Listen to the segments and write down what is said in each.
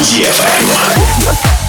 DFM.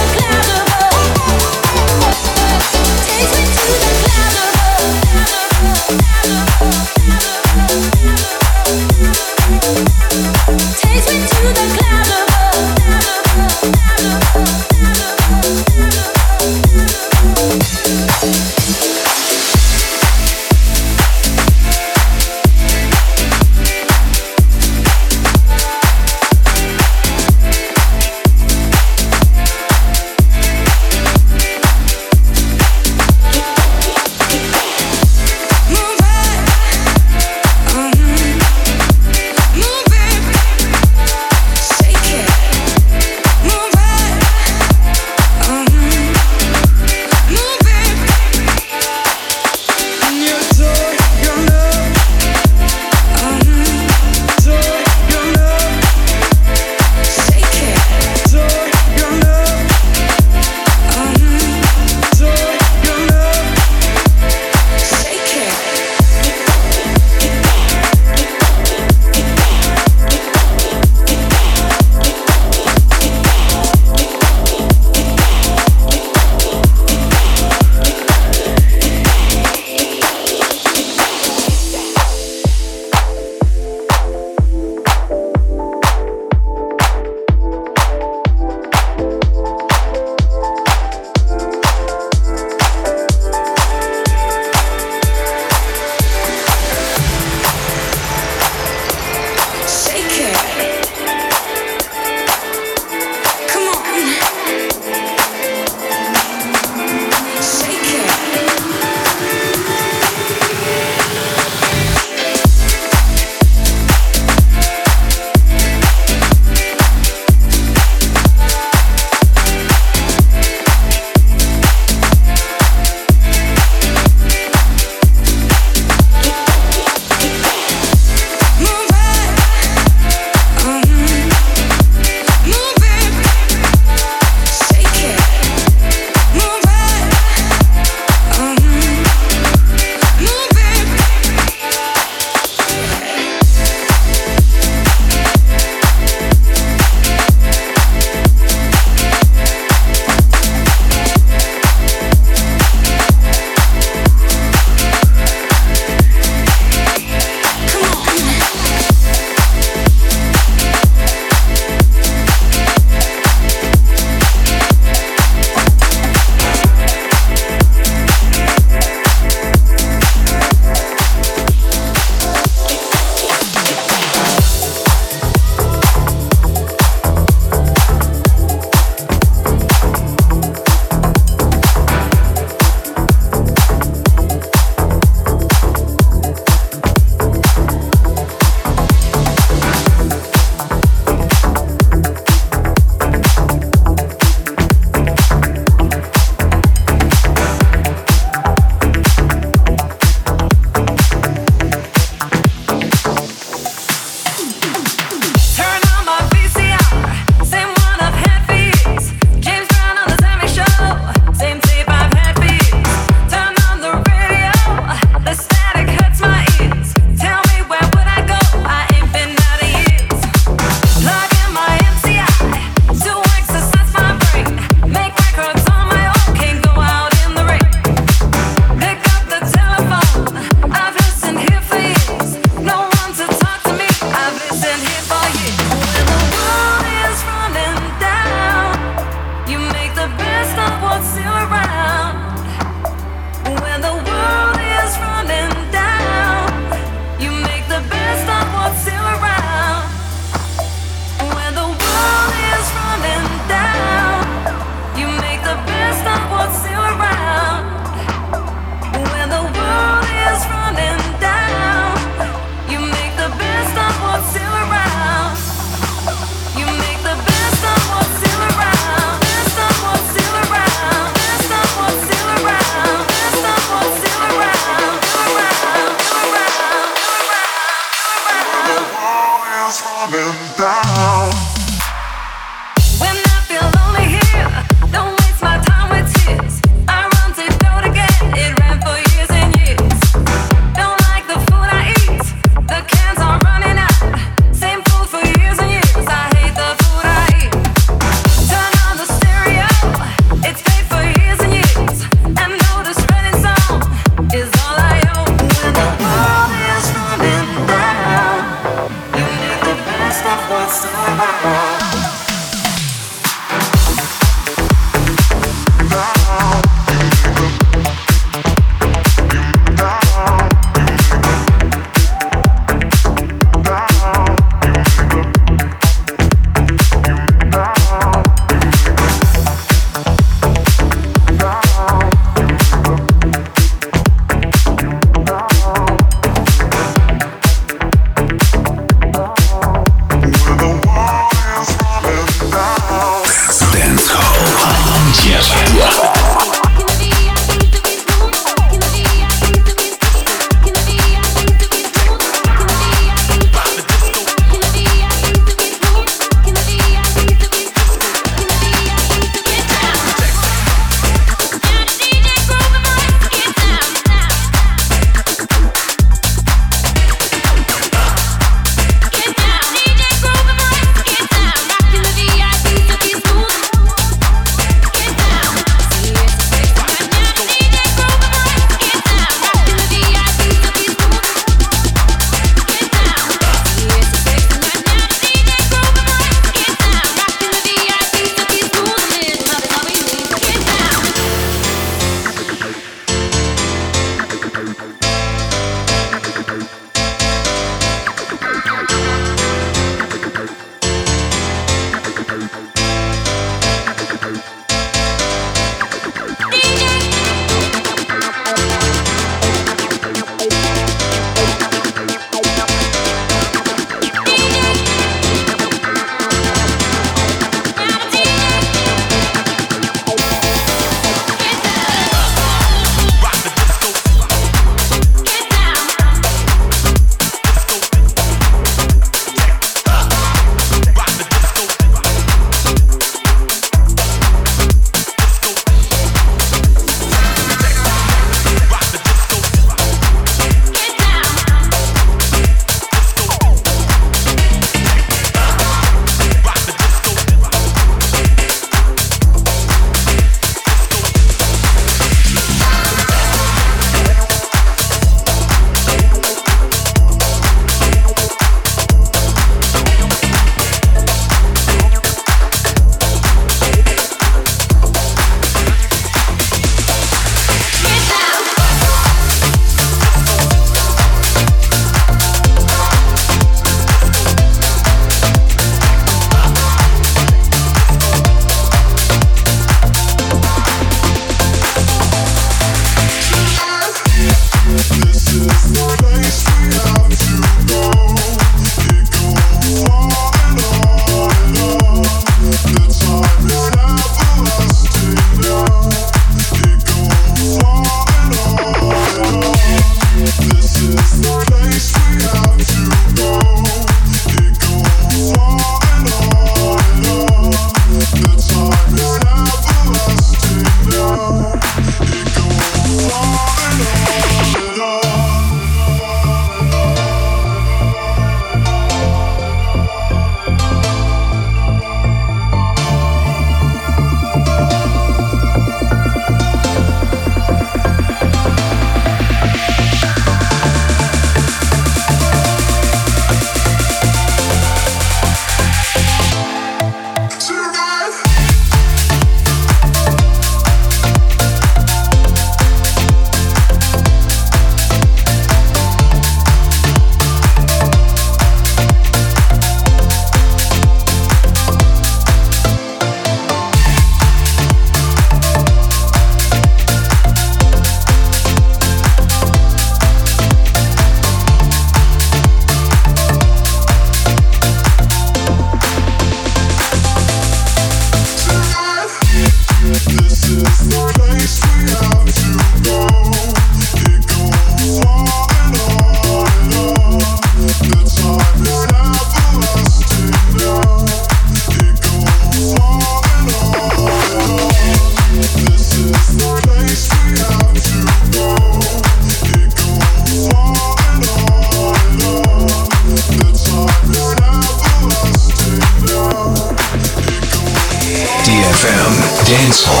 dance hall.